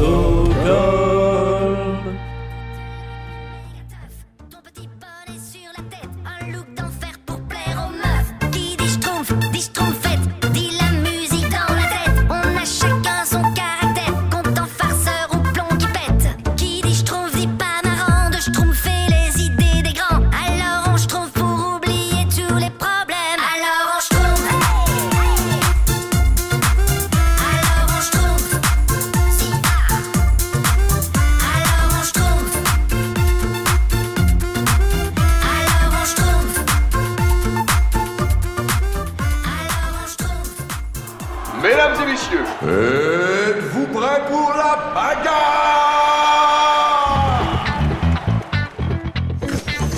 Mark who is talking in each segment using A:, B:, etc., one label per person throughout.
A: do cão.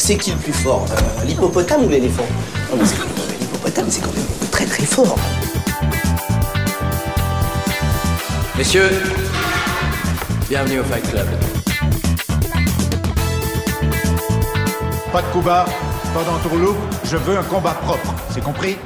B: C'est qui le plus fort euh, L'hippopotame ou l'éléphant? Non, parce que l'hippopotame, c'est quand même très très fort.
C: Messieurs, bienvenue au Fight Club.
D: Pas de coup bas, pas d'entourloupe, je veux un combat propre, c'est compris?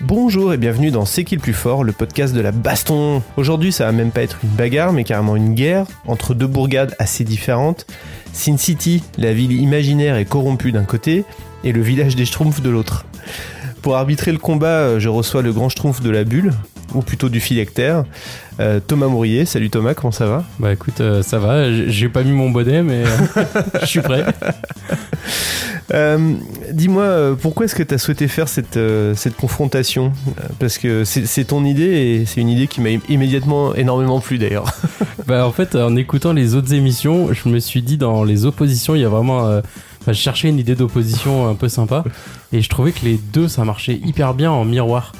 E: Bonjour et bienvenue dans C'est qui le plus fort, le podcast de la baston. Aujourd'hui, ça va même pas être une bagarre, mais carrément une guerre entre deux bourgades assez différentes. Sin City, la ville imaginaire et corrompue d'un côté, et le village des Schtroumpfs de l'autre. Pour arbitrer le combat, euh, je reçois le grand Schtroumpf de la bulle, ou plutôt du phylactère, euh, Thomas Mourier. Salut Thomas, comment ça va?
F: Bah écoute, euh, ça va. J'ai pas mis mon bonnet, mais euh, je suis prêt.
E: Euh, Dis-moi, euh, pourquoi est-ce que tu as souhaité faire cette, euh, confrontation Parce que c'est ton idée et c'est une idée qui m'a im- immédiatement énormément plu d'ailleurs.
F: Bah en fait, en écoutant les autres émissions, je me suis dit dans les oppositions, il y a vraiment. je cherchais une idée d'opposition un peu sympa, et je trouvais que les deux, ça marchait hyper bien en miroir.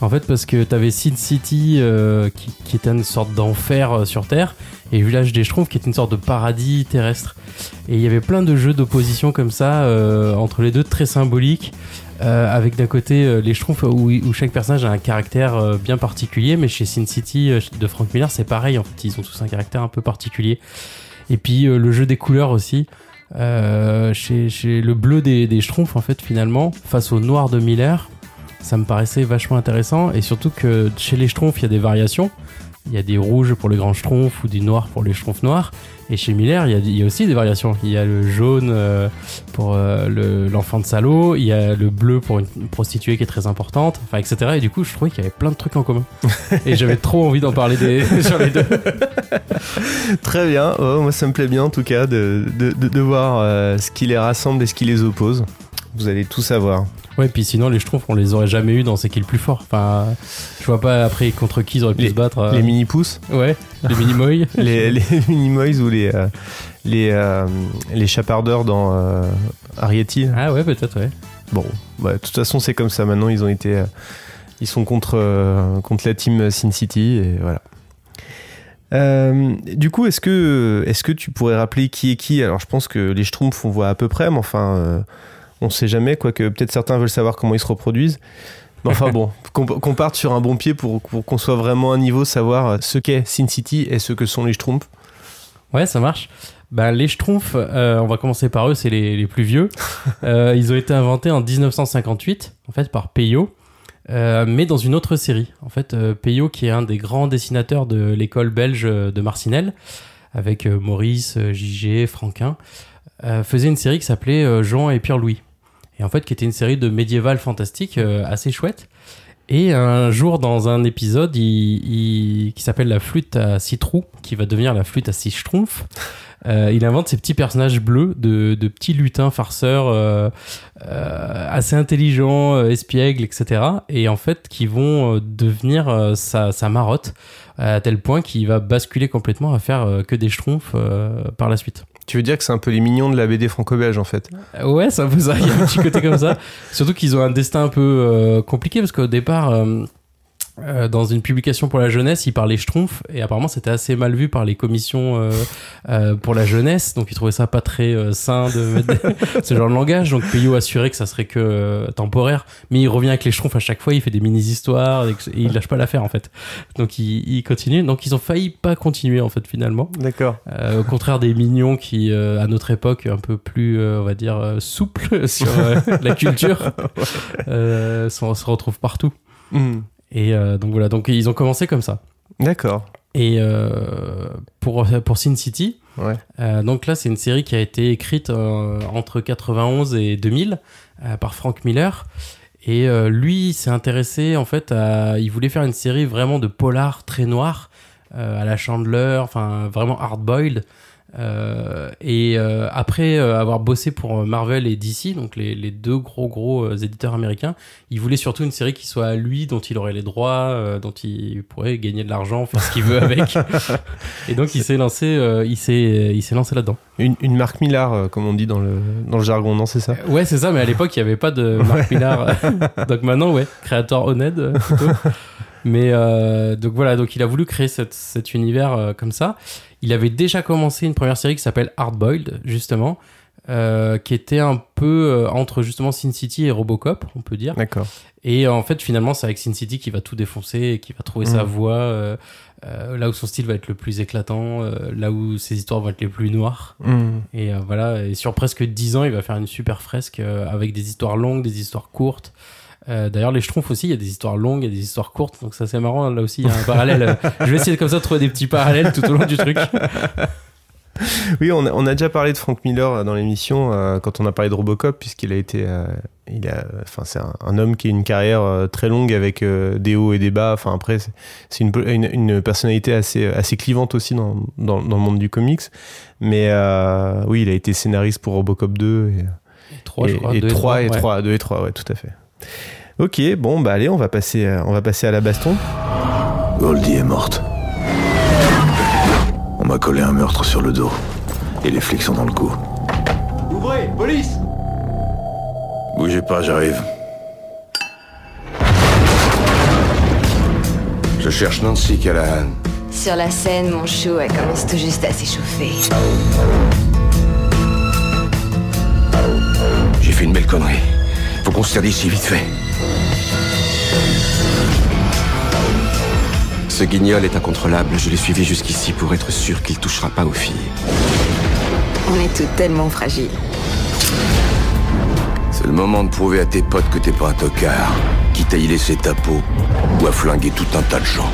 F: En fait, parce que t'avais Sin City euh, qui, qui était une sorte d'enfer euh, sur Terre, et Village des Schtroumpfs qui était une sorte de paradis terrestre. Et il y avait plein de jeux d'opposition comme ça euh, entre les deux, très symboliques. Avec d'un côté les Schtroumpfs où, chaque personnage a un caractère bien particulier, mais chez Sin City de Frank Miller c'est pareil en fait, ils ont tous un caractère un peu particulier. Et puis le jeu des couleurs aussi, chez, chez le bleu des, des Schtroumpfs en fait finalement face au noir de Miller, ça me paraissait vachement intéressant et surtout que chez les Schtroumpfs il y a des variations. Il y a des rouges pour les grands schtroumpfs ou des noirs pour les schtroumpfs noirs. Et chez Miller, il y a, il y a aussi des variations. Il y a le jaune euh, pour euh, le- l'enfant de salaud, il y a le bleu pour une prostituée qui est très importante, enfin, etc. Et du coup, je trouvais qu'il y avait plein de trucs en commun. Et j'avais trop envie d'en parler des, sur les deux.
E: Très bien, Oh, moi ça me plaît bien en tout cas de, de, de- de voir euh, ce qui les rassemble et ce qui les oppose. Vous allez tout savoir.
F: Ouais, puis sinon, les schtroumpfs, on les aurait jamais eu dans qui le plus fort. Enfin, je vois pas après contre qui ils auraient pu
E: Les-
F: se battre. euh.
E: Les mini-pousses,
F: Ouais, les mini-moy.
E: les, les mini-moys ou les, euh, les, euh, les chapardeurs dans Arrietty.
F: Ah ouais, peut-être, ouais.
E: Bon, bah, de toute façon c'est comme ça maintenant, ils ont été... ils sont contre, contre la team Sin City et voilà. Euh, du coup, est-ce que, est-ce que tu pourrais rappeler qui est qui? Alors, je pense que les Schtroumpfs, on voit à peu près, mais enfin, euh, on sait jamais, quoique peut-être certains veulent savoir comment ils se reproduisent. Mais enfin bon, qu'on parte sur un bon pied pour, pour qu'on soit vraiment à niveau, savoir ce qu'est Sin City et ce que sont les Schtroumpfs.
F: Ouais, ça marche. Bah, les Schtroumpfs, euh, on va commencer par eux, c'est les, les plus vieux. Euh, ils ont été inventés en 1958, en fait, par Peyo, euh, mais dans une autre série. En fait, Peyo, qui est un des grands dessinateurs de l'école belge de Marcinelle, avec Maurice, JG, Franquin, faisait une série qui s'appelait Jean et Pierre-Louis. Et en fait, qui était une série de médiéval fantastique euh, assez chouette. Et un jour, dans un épisode, il, il- qui s'appelle La flûte à six trous, qui va devenir la flûte à six schtroumpfs, euh, il invente ces petits personnages bleus de, de petits lutins farceurs euh, euh, assez intelligents, euh, espiègles, etc. Et en fait, qui vont euh, devenir euh, sa, sa marotte à tel point qu'il va basculer complètement à faire que des schtroumpfs par la suite.
E: Tu veux dire que c'est un peu les mignons de la BD franco-belge en fait
F: Ouais, c'est un ça. Il y a un petit côté comme ça. Surtout qu'ils ont un destin un peu euh, compliqué parce qu'au départ, euh, euh, dans une publication pour la jeunesse, ils parlaient schtroumpf et apparemment c'était assez mal vu par les commissions euh, euh, pour la jeunesse. Donc ils trouvaient ça pas très euh, sain de mettre des- ce genre de langage. Donc Peyo assurait que ça serait que euh, temporaire. Mais il revient avec les schtroumpfs à chaque fois. Il fait des mini-histoires et, et il lâche pas l'affaire en fait. Donc il, il continue. Donc ils ont failli pas continuer en fait finalement.
E: D'accord.
F: Euh, au contraire des mignons qui, euh, à notre époque, un peu plus, euh, on va dire, souples sur la culture, euh, se, se retrouvent partout.
E: Hmm.
F: Et euh, donc voilà, donc ils ont commencé comme ça.
E: D'accord.
F: Et euh, pour, pour Sin City,
E: Ouais.
F: euh, donc là, c'est une série qui a été écrite entre 91 et 2000 euh, par Frank Miller. Et lui, il s'est intéressé, en fait, à, il voulait faire une série vraiment de polar très noir, euh, à la Chandler, enfin vraiment hard-boiled. Euh, et euh, après euh, avoir bossé pour Marvel et DC, donc les, les deux gros gros euh, éditeurs américains, il voulait surtout une série qui soit à lui, dont il aurait les droits, euh, dont il pourrait gagner de l'argent, faire ce qu'il veut avec. et donc il s'est lancé, euh, il s'est, il s'est lancé là-dedans.
E: Une, une marque Millard, euh, comme on dit dans le, dans le jargon, non, c'est ça?
F: Ouais, c'est ça, mais à l'époque il n'y avait pas de Marc Millar. donc maintenant, ouais, créateur honnête euh, plutôt. Mais euh, donc voilà, donc il a voulu créer cette, cet univers euh, comme ça. Il avait déjà commencé une première série qui s'appelle Hardboiled, justement, euh, qui était un peu euh, entre justement Sin City et Robocop, on peut dire.
E: D'accord.
F: Et en fait, finalement, c'est avec Sin City qui va tout défoncer et qui va trouver sa
E: Mhm.
F: voix, euh, euh, là où son style va être le plus éclatant, euh, là où ses histoires vont être les plus noires.
E: Hmm.
F: Et euh, voilà, et sur presque 10 ans, il va faire une super fresque euh, avec des histoires longues, des histoires courtes. Euh, D'ailleurs, les Schtroumpfs aussi, il y a des histoires longues et des histoires courtes, donc ça c'est marrant. Là aussi, il y a un parallèle. Je vais essayer comme ça de trouver des petits parallèles tout au long du truc.
E: Oui, on a, on a déjà parlé de Frank Miller euh, dans l'émission euh, quand on a parlé de Robocop, puisqu'il a été, euh, il a, enfin c'est un, un homme qui a une carrière euh, très longue avec des hauts et des bas. Enfin après, c'est une, une, une personnalité assez assez clivante aussi dans, dans, dans le monde du comics. Mais oui, il a été scénariste pour Robocop 2 et,
F: 3,
E: et,
F: je crois.
E: et
F: deux
E: 3 et
F: ouais.
E: 3, 2 et 3, ouais, tout à fait. Ok, bon bah allez, on va passer, euh, on va passer à la baston.
G: Goldie est morte. On m'a collé un meurtre sur le dos. Et les flics sont dans le coup.
D: Ouvrez, police
G: Bougez pas, j'arrive.
A: Je cherche Nancy Callahan.
H: Sur la scène, mon chou, elle commence tout juste à s'échauffer.
A: J'ai fait une belle connerie. Faut qu'on se tire d'ici vite fait. Ce guignol est incontrôlable. Je l'ai suivi jusqu'ici pour être sûr qu'il touchera pas aux filles.
H: On est toutes tellement fragiles.
A: C'est le moment de prouver à tes potes que t'es pas un tocard, quitte à y laisser ta peau ou à flinguer tout un tas de gens.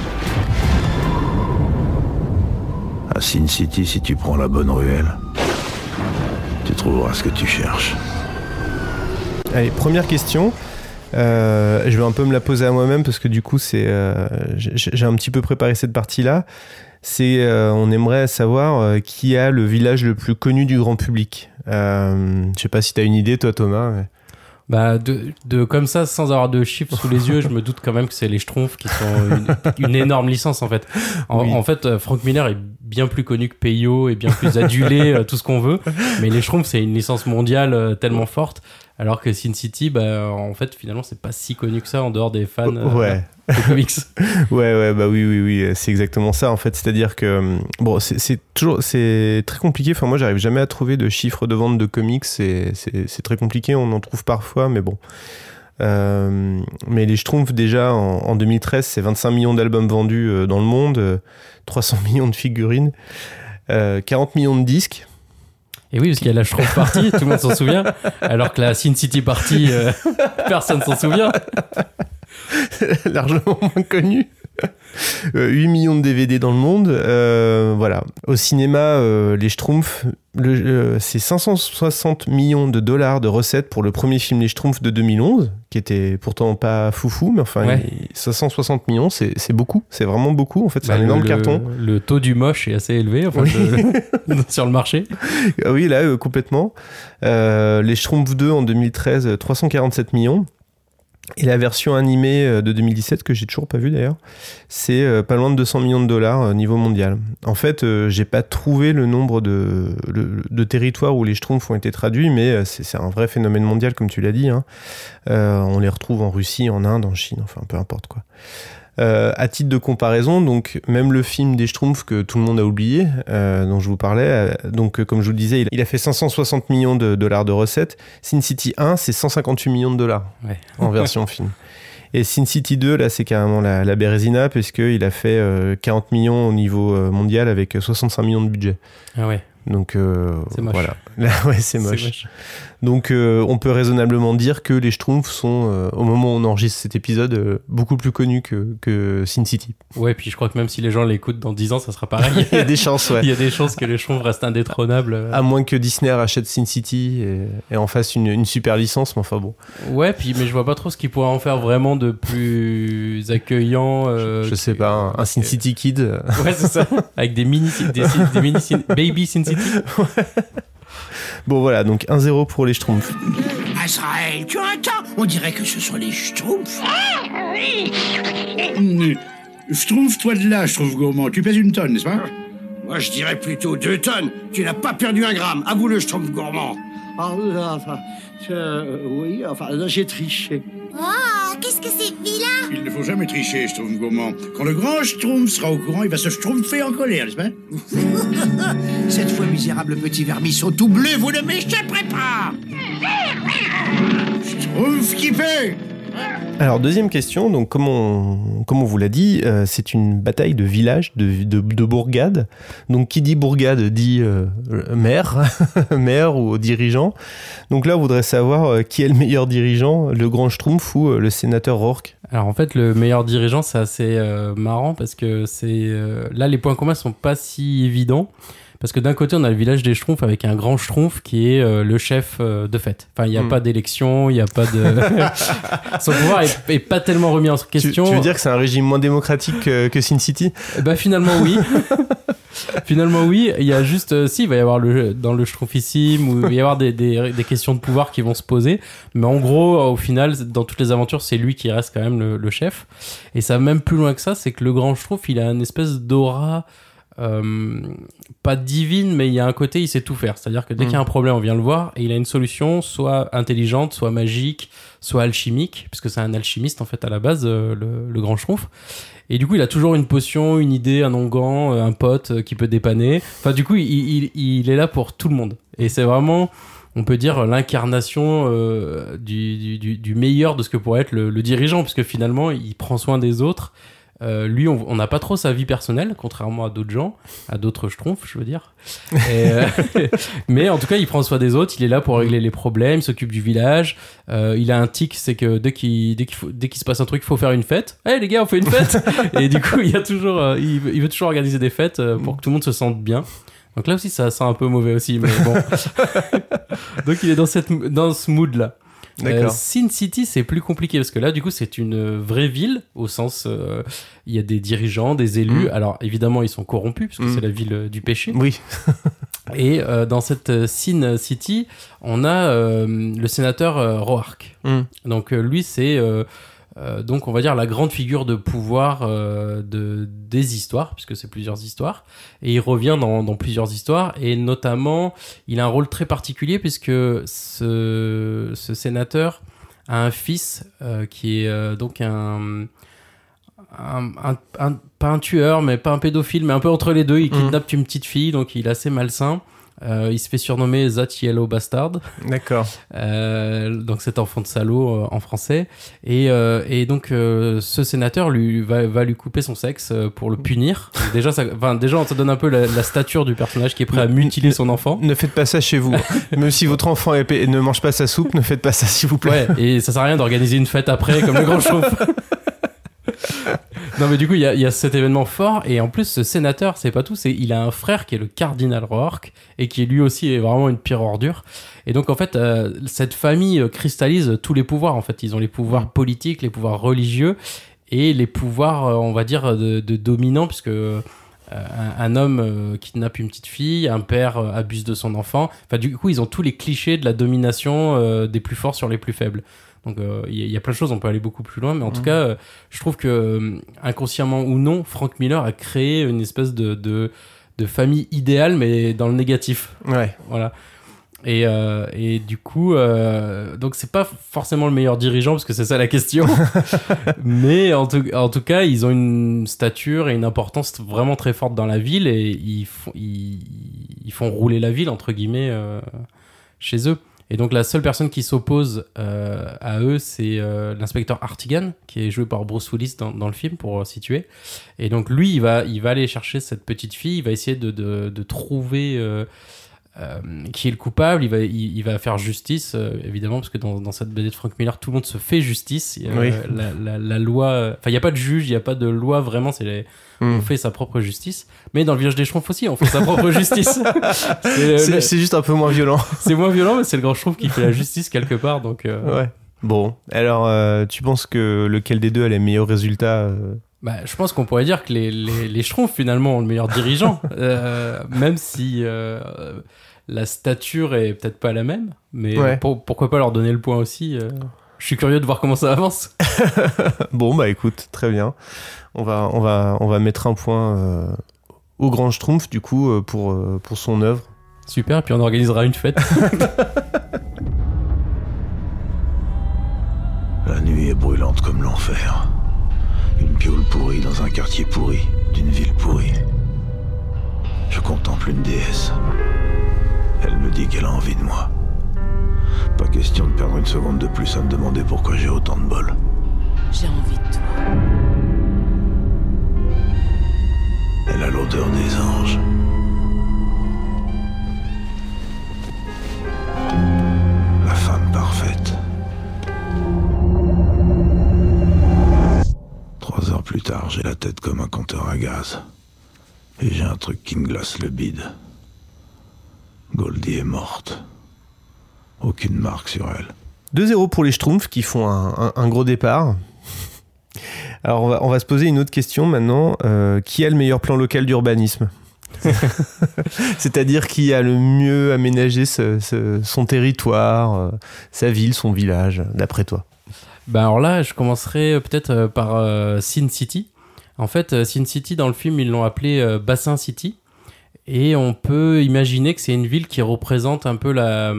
G: À Sin City, si tu prends la bonne ruelle, tu trouveras ce que tu cherches.
E: Allez, première question. Euh, je vais un peu me la poser à moi-même parce que du coup, c'est, euh, j'ai un petit peu préparé cette partie-là. C'est, euh, on aimerait savoir euh, qui a le village le plus connu du grand public. Euh, je sais pas si tu as une idée, toi, Thomas. mais-
F: Bah, de, de comme ça, sans avoir de chiffres sous les yeux, je me doute quand même que c'est les Schtroumpfs qui sont une, une énorme licence en fait. En,
E: Oui.
F: en fait, euh, Frank Miller est bien plus connu que Peyo et bien plus adulé, tout ce qu'on veut. Mais les Schtroumpfs, c'est une licence mondiale tellement forte. Alors que Sin City, bah, en fait, finalement, c'est pas si connu que ça en dehors des fans euh,
E: Ouais.
F: de comics.
E: Ouais, ouais, bah oui, oui, oui, c'est exactement ça en fait. C'est-à-dire que hum, bon, c'est toujours, c'est très compliqué. Enfin, moi, j'arrive jamais à trouver de chiffres de vente de comics. C'est très compliqué. On en trouve parfois, mais bon. Euh, mais les Schtroumpfs déjà en, en 2013, c'est 25 millions d'albums vendus euh, dans le monde, euh, 300 millions de figurines, euh, 40 millions de disques.
F: Et oui, parce qu'il y a la Schtroumpf Party, tout le monde s'en souvient. Alors que la Sin City Party, euh, personne s'en souvient.
E: largement moins connu. Euh, 8 millions de DVD dans le monde. Euh, voilà. Au cinéma, euh, les Schtroumpfs, le- euh, c'est 560 millions de dollars de recettes pour le premier film Les Schtroumpfs de 2011, qui était pourtant pas foufou, mais enfin,
F: Ouais.
E: il- 560 millions, c'est beaucoup. C'est vraiment beaucoup. En fait, c'est
F: Bah,
E: un énorme
F: le,
E: carton.
F: Le taux du moche est assez élevé
E: Oui.
F: sur le marché.
E: Ah oui, là, euh, complètement. Euh, les Schtroumpfs 2 en 2013, euh, 347 millions. Et la version animée euh, de 2017, que j'ai toujours pas vue d'ailleurs, c'est euh, pas loin de 200 millions de dollars euh, niveau mondial. En fait, j'ai pas trouvé le nombre de, de territoires où les Schtroumpfs ont été traduits, mais c'est un vrai phénomène mondial, comme tu l'as dit. hein. On les retrouve en Russie, en Inde, en Chine, enfin peu importe quoi. Euh, à titre de comparaison, donc même le film des Schtroumpfs que tout le monde a oublié, euh, dont je vous parlais, euh, donc euh, comme je vous le disais, il, il a fait 560 millions de dollars de recettes. Sin City 1, c'est 158 millions de dollars
F: Ouais.
E: en version film. Et Sin City 2, là, c'est carrément la, la Bérésina, puisqu'il a fait euh, 40 millions au niveau euh, mondial avec 65 millions de budget.
F: Ah ouais.
E: Donc euh, voilà. Là, ouais, c'est moche. Donc euh, on peut raisonnablement dire que les Schtroumpfs sont, euh, au moment où on enregistre cet épisode, euh, beaucoup plus connus que, que Sin City.
F: Ouais, puis je crois que même si les gens l'écoutent dans 10 ans, ça sera pareil.
E: Il y a des chances, ouais.
F: Il y a des chances que les Schtroumpfs restent indétrônables.
E: À moins que Disney rachète Sin City et, et en fasse une, une super licence, mais enfin bon.
F: Ouais, puis mais je vois pas trop ce qu'ils pourraient en faire vraiment de plus accueillant.
E: Je sais pas, un, un Sin City Kid.
F: Ouais, c'est ça. Avec des mini, des, des mini Baby Sin City.
E: Bon voilà, donc 1-0 pour les Schtroumpfs.
I: Azraël, tu entends On dirait que ce sont les Schtroumpfs.
J: Schtroumpf, toi de là, je trouve gourmand. Tu pèses une tonne, n'est-ce pas?
K: Moi, je dirais plutôt deux tonnes. Tu n'as pas perdu un gramme. Avoue-le, je trouve gourmand.
I: Ah, là, enfin, euh, oui, enfin, là, j'ai triché.
L: Oh, qu'est-ce que c'est vilain
J: Il ne faut jamais tricher, je trouve gourmand. Quand le grand Schtroumpf sera au courant, il va se schtroumpfer en colère, n'est-ce pas?
I: Cette fois, misérable petit vermisseau tout bleu, vous ne m'échapperez pas
J: Schtroumpf qui fait
E: Alors deuxième question, donc comme on, comme on vous l'a dit, euh, c'est une bataille de village, de, de, de bourgade. Donc qui dit bourgade dit euh, maire, maire ou dirigeant. Donc là on voudrait savoir euh, qui est le meilleur dirigeant, le grand Schtroumpf ou le sénateur Rourke?
F: Alors en fait, le meilleur dirigeant, c'est assez marrant parce que c'est là les points communs sont pas si évidents. Parce que d'un côté, on a le village des Schtroumpfs avec un grand Schtroumpf qui est euh, le chef euh, de fête. Enfin, il n'y a
E: Hmm.
F: pas d'élection, il n'y a pas de. Son pouvoir est, est pas tellement remis en
E: Tu,
F: question.
E: tu veux dire que c'est un régime moins démocratique que, que Sin City?
F: Bah finalement oui. finalement oui. Il y a juste, euh, si, il va y avoir le, dans le Schtroumpfissime, où il va y avoir des, des, des questions de pouvoir qui vont se poser. Mais en gros, au final, dans toutes les aventures, c'est lui qui reste quand même le, le chef. Et ça va même plus loin que ça, c'est que le grand Schtroumpf, il a une espèce d'aura... euh, pas divine, mais il y a un côté, il sait tout faire. C'est-à-dire que dès qu'il y a un problème, on vient le voir et il a une solution, soit intelligente, soit magique, soit alchimique, puisque c'est un alchimiste en fait à la base, euh, le, le grand Schtroumpf. Et du coup, il a toujours une potion, une idée, un onguent, euh, un pote qui peut dépanner. Enfin, du coup, il, il, il est là pour tout le monde. Et c'est vraiment, on peut dire, l'incarnation euh, du, du, du- du meilleur de ce que pourrait être le, le dirigeant, puisque finalement, il prend soin des autres. Euh, lui, on n'a pas trop sa vie personnelle, contrairement à d'autres gens, à d'autres schtroumpfs, je veux dire. Et, euh, mais en tout cas, il prend soin des autres, il est là pour régler les problèmes, il s'occupe du village. Euh, il a un tic, c'est que dès qu'il dès qu'il se passe un truc, il faut faire une fête. Hey les gars, on fait une fête Et du coup, il y a toujours, euh, il, veut, il veut toujours organiser des fêtes euh, pour que tout le monde se sente bien. Donc là aussi, ça sent un peu mauvais aussi, mais bon. Donc il est dans cette dans ce mood
E: D'accord.
F: Sin City, c'est plus compliqué parce que là, du coup, c'est une vraie ville au sens, euh, il y a des dirigeants, des élus.
E: Mm.
F: Alors évidemment, ils sont corrompus parce que
E: Mm.
F: c'est la ville euh, du péché.
E: Oui.
F: Et euh, dans cette euh, Sin City, on a euh, le sénateur euh, Roark.
E: Mm.
F: Donc euh, lui, c'est euh, donc on va dire la grande figure de pouvoir euh, de des histoires, puisque c'est plusieurs histoires. Et il revient dans, dans plusieurs histoires, et notamment, il a un rôle très particulier puisque ce, ce sénateur a un fils euh, qui est euh, donc un un, un- un- pas un tueur, mais pas un pédophile, mais un peu entre les deux. Il
E: Mhm.
F: kidnappe une petite fille, donc il est assez malsain. Euh, il se fait surnommer That Yellow Bastard.
E: D'accord.
F: Euh, donc cet enfant de salaud euh, en français. Et, euh, et donc euh, ce sénateur lui va, va lui couper son sexe euh, pour le punir. Déjà, ça, enfin, déjà, on te donne un peu la, la stature du personnage qui est prêt à mutiler son enfant.
E: Ne faites pas ça chez vous. Même si votre enfant est ne mange pas sa soupe, ne faites pas ça s'il vous plaît.
F: Ouais, et ça sert à rien d'organiser une fête après comme le grand chauffe. non mais du coup il y a, il y a cet événement fort et en plus ce sénateur c'est pas tout c'est il a un frère qui est le cardinal Rourke et qui lui aussi est vraiment une pire ordure et donc en fait euh, cette famille euh, cristallise tous les pouvoirs en fait ils ont les pouvoirs politiques les pouvoirs religieux et les pouvoirs euh, on va dire de, de dominants puisque un, un homme euh, kidnappe une petite fille, un père euh, abuse de son enfant. Enfin, du coup, ils ont tous les clichés de la domination euh, des plus forts sur les plus faibles. Donc, euh, il y, a- il y a plein de choses, on peut aller beaucoup plus loin, mais en tout
E: Mhm.
F: cas, euh, je trouve que, euh, inconsciemment ou non, Frank Miller a créé une espèce de, de, de famille idéale, mais dans le négatif.
E: Ouais.
F: Voilà. Et, euh, et du coup, euh, donc c'est pas forcément le meilleur dirigeant parce que c'est ça la question. Mais en tout, en tout cas, ils ont une stature et une importance vraiment très forte dans la ville et ils font, ils, ils font rouler la ville entre guillemets euh, chez eux. Et donc la seule personne qui s'oppose euh, à eux, c'est euh, l'inspecteur Artigan, qui est joué par Bruce Willis dans, dans le film pour euh, situer. Et donc lui, il va, il va aller chercher cette petite fille, il va essayer de, de, de trouver euh, qui est le coupable, il va, il, il va faire justice, euh, évidemment, parce que dans, dans cette BD de Frank Miller, tout le monde se fait justice.
E: Oui.
F: euh, la, la, la loi, euh, enfin, il n'y a pas de juge, il n'y a pas de loi vraiment, c'est les-
E: Mm.
F: on fait sa propre justice. Mais dans le village des Schtroumpfs aussi, on fait sa propre justice. C'est le-
E: juste un peu moins violent.
F: c'est moins violent, mais c'est le grand Schtroumpf qui fait la justice quelque part, donc. euh,
E: Ouais. Bon, alors euh, tu penses que lequel des deux a les meilleurs résultats euh
F: Bah, je pense qu'on pourrait dire que les, les, les Schtroumpfs, finalement, ont le meilleur dirigeant. Euh, même si euh, la stature est peut-être pas la même. Mais
E: Ouais.
F: pour- pourquoi pas leur donner le point aussi euh, Je suis curieux de voir comment ça avance.
E: Bon, bah écoute, très bien. On va, on va, on va mettre un point euh, au Grand Schtroumpf, du coup, euh, pour, euh, pour son œuvre.
F: Super, puis on organisera une fête.
G: La nuit est brûlante comme l'enfer. Une piole pourrie dans un quartier pourri, d'une ville pourrie. Je contemple une déesse. Elle me dit qu'elle a envie de moi. Pas question de perdre une seconde de plus à me demander pourquoi j'ai autant de bol.
M: J'ai envie de toi.
G: Elle a l'odeur des anges. Plus tard, j'ai la tête comme un compteur à gaz. Et j'ai un truc qui me glace le bide. Goldie est morte. Aucune marque sur elle.
E: 2-0 pour les Schtroumpfs qui font un, un- un gros départ. Alors on va, on va se poser une autre question maintenant. Euh, qui a le meilleur plan local d'urbanisme? C'est-à-dire qui a le mieux aménagé ce- ce- son territoire, euh, sa ville, son village, d'après toi?
F: Bah alors là, je commencerai euh, peut-être euh, par euh, Sin City. En fait, Sin City, dans le film, ils l'ont appelé Bassin City. Et on peut imaginer que c'est une ville qui représente un peu la,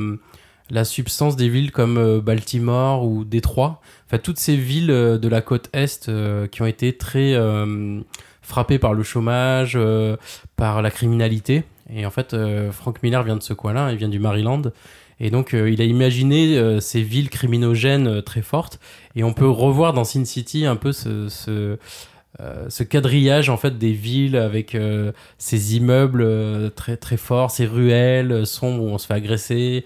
F: la substance des villes comme Baltimore ou Détroit. Enfin, toutes ces villes de la côte Est qui ont été très frappées par le chômage, par la criminalité. Et en fait, Frank Miller vient de ce coin-là, il vient du Maryland. Et donc, euh, il a imaginé euh, ces villes criminogènes euh, très fortes. Et on peut revoir dans Sin City un peu ce, ce, euh, ce quadrillage en fait des villes avec euh, ces immeubles très très forts, ces ruelles sombres où on se fait agresser.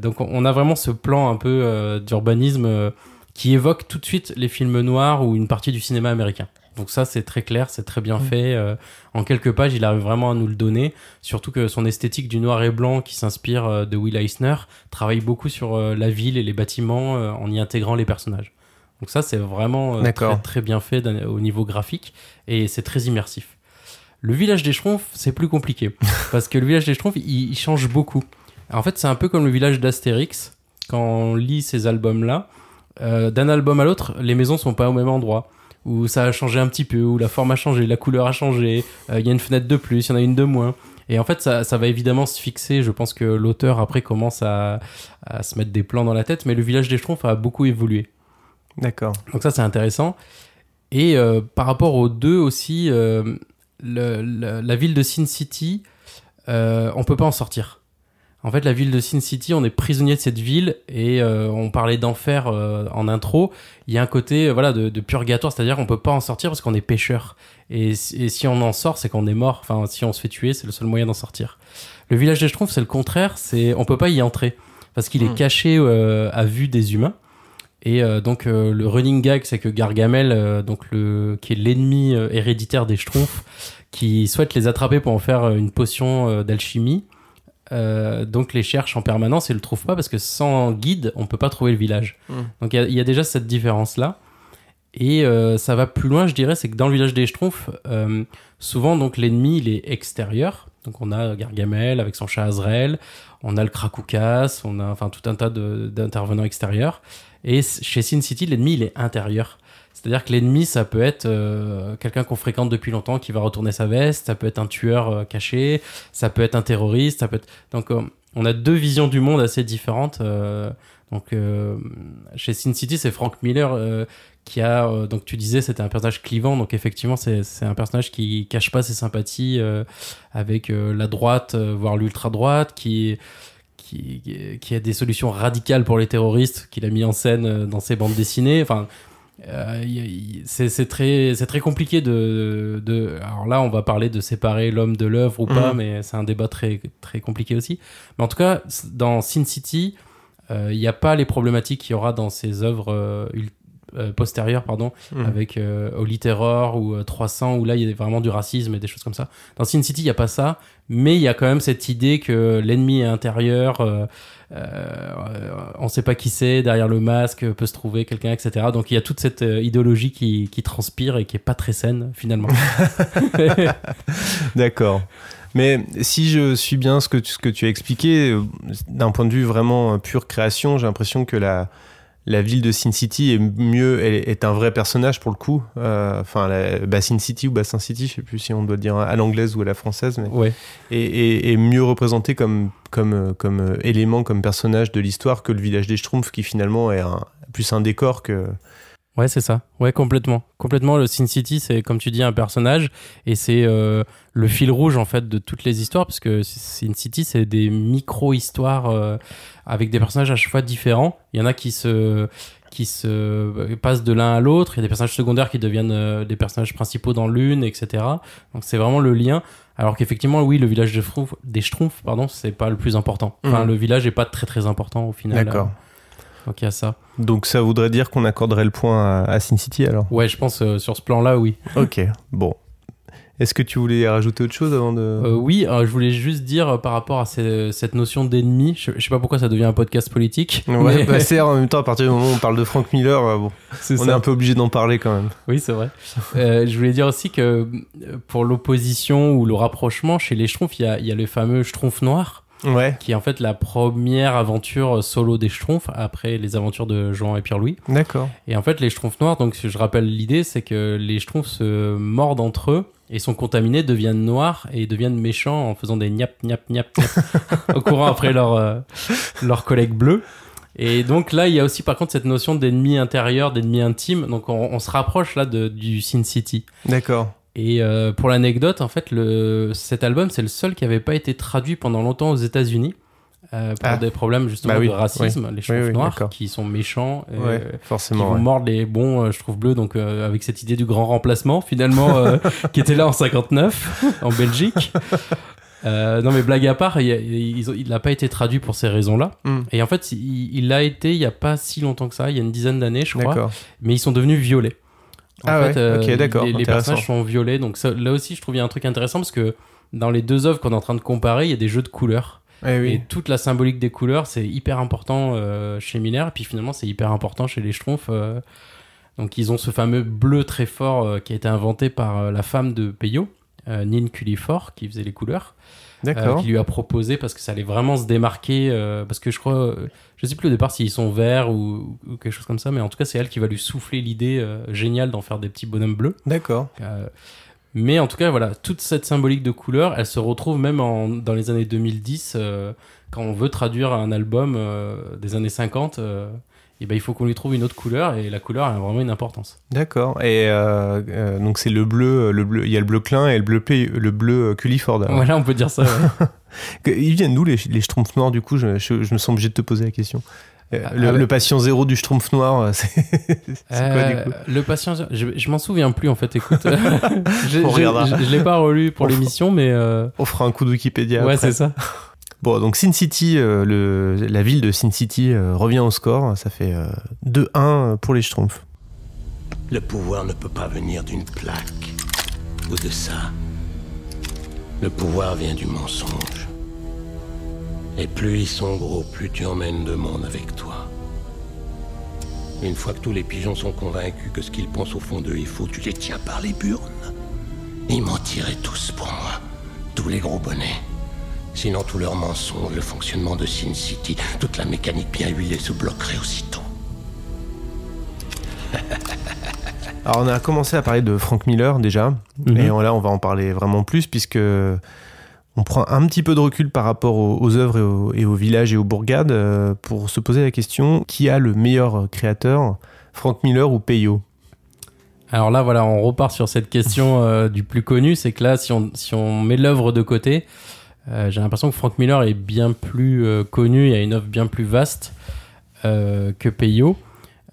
F: Donc, on- a vraiment ce plan un peu d'urbanisme qui évoque tout de suite les films noirs ou une partie du cinéma américain. Donc ça, c'est très clair, c'est très bien
E: Mm.
F: fait. euh, en quelques pages, il arrive vraiment à nous le donner. Surtout que son esthétique du noir et blanc qui s'inspire euh, de Will Eisner travaille beaucoup sur euh, la ville et les bâtiments en y intégrant les personnages. Donc ça, c'est vraiment très, très bien fait au niveau graphique et c'est très immersif. Le village des Schtroumpfs, c'est plus compliqué parce que le village des Schtroumpfs, il, il change beaucoup. En fait, c'est un peu comme le village d'Astérix. Quand on lit ces albums-là, d'un album à l'autre, les maisons sont pas au même endroit. Où ça a changé un petit peu, où la forme a changé, la couleur a changé, euh, il y a une fenêtre de plus, il y en a une de moins. Et en fait, ça, ça va évidemment se fixer. Je pense que l'auteur, après, commence à, à se mettre des plans dans la tête, mais le village des Schtroumpfs a beaucoup évolué.
E: D'accord.
F: Donc ça, c'est intéressant. Et euh, par rapport aux deux aussi, euh, le- le- la ville de Sin City, on peut pas en sortir. En fait, la ville de Sin City, on est prisonnier de cette ville et euh, on parlait d'enfer euh, en intro. Il y a un côté euh, voilà de, de purgatoire, c'est-à-dire qu'on peut pas en sortir parce qu'on est pêcheur. Et, si- et si on en sort, c'est qu'on est mort. Enfin, si on se fait tuer, c'est le seul moyen d'en sortir. Le village des Schtroumpfs, c'est le contraire. C'est on peut pas y entrer parce qu'il est
E: Hmm.
F: caché euh, à vue des humains. Et euh, donc euh, le running gag, c'est que Gargamel, euh, donc le qui est l'ennemi héréditaire des Schtroumpfs, qui souhaite les attraper pour en faire une potion d'alchimie, euh, donc les cherche en permanence et le trouve pas parce que sans guide, on peut pas trouver le village.
E: Mm.
F: Donc il y a- il y, a déjà cette différence là. Et euh, ça va plus loin, je dirais, c'est que dans le village des Schtroumpfs, euh, souvent donc l'ennemi il est extérieur. Donc on a Gargamel avec son chat Azrael, on a le Krakoukas, on a enfin tout un tas d'intervenants extérieurs. Et chez Sin City, l'ennemi il est intérieur. C'est-à-dire que l'ennemi, ça peut être euh, quelqu'un qu'on fréquente depuis longtemps qui va retourner sa veste, ça peut être un tueur euh, caché, ça peut être un terroriste, ça peut être... Donc euh, on a deux visions du monde assez différentes. euh, donc chez Sin City, c'est Frank Miller qui a... donc tu disais, c'était un personnage clivant, donc effectivement, c'est un personnage qui cache pas ses sympathies avec la droite, voire l'ultra-droite, qui... Qui, qui a des solutions radicales pour les terroristes, qu'il a mis en scène dans ses bandes dessinées. Enfin, euh, c'est très, c'est très compliqué de, de. Alors là, on va parler de séparer l'homme de l'œuvre ou pas,
E: Mhm.
F: mais c'est un débat très, très compliqué aussi. Mais en tout cas, dans Sin City, euh, il n'y a pas les problématiques qu'il y aura dans ses œuvres euh, euh, postérieures, pardon,
E: Mhm.
F: avec euh, Holy Terror ou euh, 300, où là, il y a vraiment du racisme et des choses comme ça. Dans Sin City, il n'y a pas ça, mais il y a quand même cette idée que l'ennemi est intérieur. Euh, on ne sait pas qui c'est, derrière le masque peut se trouver quelqu'un, etc. Donc il y a toute cette euh, idéologie qui, qui transpire et qui est pas très saine finalement.
E: D'accord. Mais si je suis bien ce que tu, ce que tu as expliqué, euh, d'un point de vue vraiment pure création, j'ai l'impression que la, la ville de Sin City est mieux, est, est un vrai personnage pour le coup. Euh, Enfin, la- bah, Sin City ou Bassin City, je sais plus si on doit dire à l'anglaise ou à la française, mais
F: Ouais.
E: est, est- est mieux représenté comme, comme, euh, comme euh, élément, comme personnage de l'histoire que le village des Schtroumpfs, qui finalement est un- plus un décor que.
F: Ouais, c'est ça. Ouais, complètement. Complètement, le Sin City, c'est comme tu dis un personnage et c'est euh, le fil rouge en fait de toutes les histoires parce que Sin City, c'est des micro-histoires avec des personnages à chaque fois différents. Il y en a qui se qui se passent de l'un à l'autre. Il y a des personnages secondaires qui deviennent des personnages principaux dans l'une, etc. Donc c'est vraiment le lien. Alors qu'effectivement, oui, le village des Schtroumpfs, des Schtroumpfs, pardon, c'est pas le plus important. Enfin,
E: Mhm.
F: le village est pas très très important au final.
E: D'accord.
F: Euh, Donc il y a ça.
E: Donc ça voudrait dire qu'on accorderait le point à, à Sin City alors?
F: Ouais, je pense euh, sur ce plan-là, oui.
E: Ok, bon. Est-ce que tu voulais rajouter autre chose avant de...
F: Euh, oui, euh, je voulais juste dire euh, par rapport à ces- cette notion d'ennemi, je, je sais pas pourquoi ça devient un podcast politique.
E: Ouais,
F: mais-
E: bah, c'est en même temps, à partir du moment où on parle de Frank Miller, bon, on
F: ça.
E: est un peu obligé d'en parler quand même.
F: Oui, c'est vrai. Je voulais dire aussi que pour l'opposition ou le rapprochement, chez les Schtroumpfs, il y a, y a le fameux Schtroumpf noir.
E: Ouais.
F: Qui est en fait la première aventure solo des Schtroumpfs après les aventures de Jean et Pierre-Louis.
E: D'accord.
F: Et en fait, les Schtroumpfs noirs, donc je rappelle l'idée, c'est que les Schtroumpfs se mordent entre eux et sont contaminés, deviennent noirs et deviennent méchants en faisant des gnap, gnap, gnap, gnap au courant après leur, euh, leurs collègues bleus. Et donc là, il y a aussi par contre cette notion d'ennemi intérieur, d'ennemi intime. Donc on, on se rapproche là de, du Sin City.
E: D'accord.
F: Et euh, pour l'anecdote, en fait, le, cet album, c'est le seul qui n'avait pas été traduit pendant longtemps aux États-Unis. Euh, pour
E: Ah.
F: des problèmes justement
E: Bah oui,
F: de racisme,
E: oui.
F: les
E: Oui, oui,
F: noirs qui sont méchants, et,
E: Ouais,
F: euh,
E: forcément,
F: qui vont
E: ouais.
F: mordre les bons, euh, je trouve bleus, donc euh, avec cette idée du grand remplacement finalement euh, qui était là en 59 en Belgique. Euh, non mais blague à part, il n'a pas été traduit pour ces raisons-là.
E: Mm.
F: Et en fait, il l'a été il y a pas si longtemps que ça, il y a une dizaine d'années, je crois. Mais ils sont devenus violets. En
E: Ah
F: fait,
E: ouais, ok, d'accord,
F: Les, les personnages sont violets, donc ça- là aussi, je trouve il y a un truc intéressant parce que dans les deux œuvres qu'on est en train de comparer, il y a des jeux de couleurs.
E: Eh oui.
F: Et toute la symbolique des couleurs, c'est hyper important euh, chez Miller. Et puis finalement, c'est hyper important chez les Schtroumpfs. euh. donc ils ont ce fameux bleu très fort euh, qui a été inventé par euh, la femme de Peyo, Nin Cullifort, qui faisait les couleurs.
E: D'accord.
F: Qui lui a proposé parce que ça allait vraiment se démarquer. parce que je crois, je sais plus au départ s'ils sont verts ou, ou quelque chose comme ça, mais en tout cas, c'est elle qui va lui souffler l'idée géniale d'en faire des petits bonhommes bleus.
E: D'accord.
F: Mais en tout cas, voilà, toute cette symbolique de couleur, elle se retrouve même en- dans les années 2010, euh, quand on veut traduire un album euh, des années 50, euh, et ben, il faut qu'on lui trouve une autre couleur, et la couleur a vraiment une importance.
E: D'accord. Et donc c'est le bleu, le bleu. Il y a le bleu Klein et le bleu, P- le bleu Culliford. alors.
F: Voilà, on peut dire ça. ouais.
E: Ils viennent d'où les, les Schtroumpfs noirs du coup? Je, je- je me sens obligé de te poser la question. Euh,
F: Ah,
E: le,
F: ouais.
E: le patient zéro du Schtroumpf noir, euh, c'est quoi
F: Euh,
E: du coup
F: Le patient, je, je m'en souviens plus en fait. Écoute, je,
E: On
F: je,
E: regardera.
F: je- je l'ai pas relu pour l'émission, mais euh,
E: On fera un coup de Wikipédia.
F: ouais,
E: après.
F: c'est ça.
E: Bon, donc Sin City, euh, le, la ville de Sin City euh, revient au score. Ça fait euh, 2-1 pour les Schtroumpfs.
A: Le pouvoir ne peut pas venir d'une plaque ou de ça. Le pouvoir vient du mensonge. Et plus ils sont gros, plus tu emmènes de monde avec toi. Une fois que tous les pigeons sont convaincus que ce qu'ils pensent au fond d'eux est faux, tu les tiens par les burnes. Ils mentiraient tous pour moi. Tous les gros bonnets. Sinon, tous leurs mensonges, le fonctionnement de Sin City, toute la mécanique bien huilée se bloquerait aussitôt.
E: Alors on a commencé à parler de Frank Miller déjà,
F: Mhm.
E: et là on va en parler vraiment plus puisque on prend un petit peu de recul par rapport aux, œuvres et aux, et villages et aux bourgades euh, pour se poser la question qui a le meilleur créateur, Frank Miller ou Peyo?
F: Alors là, voilà, on repart sur cette question euh, du plus connu. C'est que là, si on, met l'œuvre de côté, euh, j'ai l'impression que Frank Miller est bien plus connu, il a une œuvre bien plus vaste que Peyo.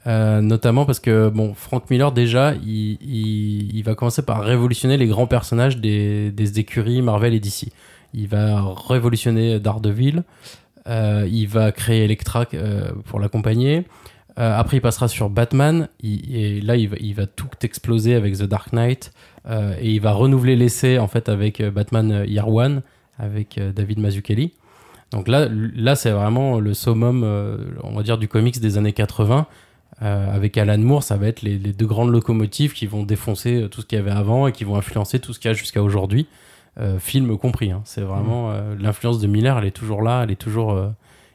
F: Notamment parce que bon, Frank Miller déjà, il va commencer par révolutionner les grands personnages des, des écuries Marvel et DC. Il va révolutionner Daredevil, euh, il va créer Elektra euh, pour l'accompagner. Euh, après, il passera sur Batman. il- et là, il va, tout exploser avec The Dark Knight. et il va renouveler l'essai en fait avec Batman Year One, avec David Mazzucchelli. Donc là, là c'est vraiment le summum, on va dire, du comics des années 80. Euh, avec Alan Moore, ça va être les, les deux grandes locomotives qui vont défoncer tout ce qu'il y avait avant et qui vont influencer tout ce qu'il y a jusqu'à aujourd'hui, film compris. hein. C'est vraiment euh, l'influence de Miller, elle est toujours là, elle est toujours euh,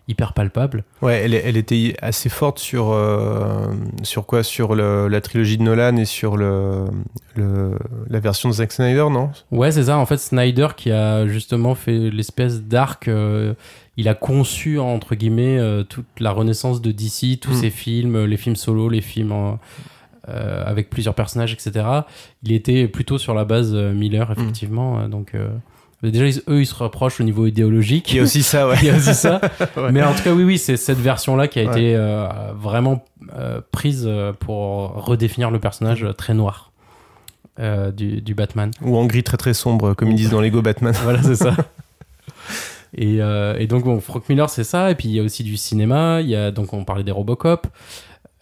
F: hyper palpable.
E: Ouais, elle, elle était assez forte sur, euh, sur quoi? Sur le- la trilogie de Nolan et sur le, le- la version de Zack Snyder, non?
F: Ouais, c'est ça. En fait, Snyder qui a justement fait l'espèce d'arc, euh, il a conçu entre guillemets euh, toute la renaissance de DC, tous
E: Mm.
F: ses films, euh, les films solo, les films en- euh, avec plusieurs personnages, etc. Il était plutôt sur la base euh, Miller, effectivement. euh, Donc déjà, ils- eux, ils se rapprochent au niveau idéologique.
E: Il y a aussi ça, ouais.
F: Il y a aussi ça.
E: Ouais.
F: Mais en tout cas, oui, oui, c'est cette version-là qui a
E: Ouais.
F: été euh, vraiment euh, prise pour redéfinir le personnage très noir euh, du, du Batman.
E: Ou en gris très très sombre, comme ils disent dans Lego Batman.
F: Voilà, c'est ça. Et, et donc, bon, Frank Miller, c'est ça. Et puis, il y a aussi du cinéma. Il y a, donc, on parlait des Robocop.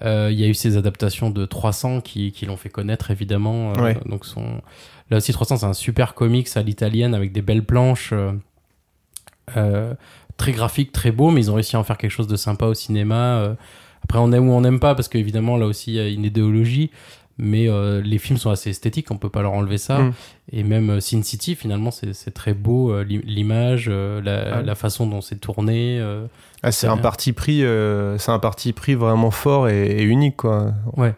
F: Euh, il y a eu ces adaptations de 300 qui, qui l'ont fait connaître, évidemment. Euh,
E: Ouais.
F: Donc, son... là aussi, 300, c'est un super comics à l'italienne avec des belles planches. euh, très graphique, très beau, mais ils ont réussi à en faire quelque chose de sympa au cinéma. Après, on aime ou on n'aime pas, parce qu'évidemment, là aussi, il y a une idéologie. Mais euh, les films sont assez esthétiques, on peut pas leur enlever ça.
E: Mm.
F: Et même euh, Sin City, finalement, c'est très beau, euh, l'im- l'image, euh, la, la façon dont c'est tourné. Euh,
E: Ah, c'est un parti pris, euh, c'est un parti pris vraiment fort et, et unique, quoi.
F: Ouais.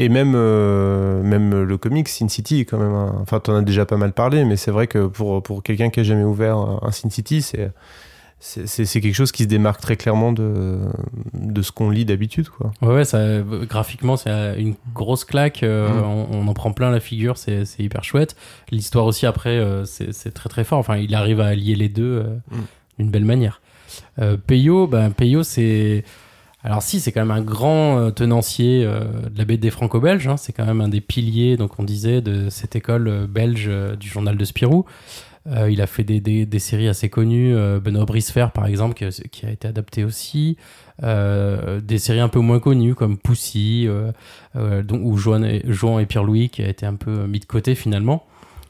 E: Et même, euh, même le comic Sin City, quand même. un- Enfin, t'en as déjà pas mal parlé, mais c'est vrai que pour, pour quelqu'un qui a jamais ouvert un, Sin City, c'est c'est quelque chose qui se démarque très clairement de, de ce qu'on lit d'habitude, quoi.
F: Ouais, ouais, ça, euh, graphiquement, c'est euh, une grosse claque. euh,
E: Mm.
F: on, on en prend plein la figure, c'est hyper chouette. L'histoire aussi, après, euh, c'est très très fort. Enfin, il arrive à allier les deux euh,
E: Mm.
F: d'une belle manière. Euh, Peyo, ben, Peyo, c'est. Alors, si, c'est quand même un grand euh, tenancier euh, de la BD franco-belge. hein. c'est quand même un des piliers, donc on disait, de cette école euh, belge du journal de Spirou. Il a fait des, des- séries assez connues, euh, Benoît Brisefer par exemple, qui, a été adapté aussi. Des séries un peu moins connues comme Poussy, ou Joan et, Pierre-Louis, qui a été un peu mis de côté finalement.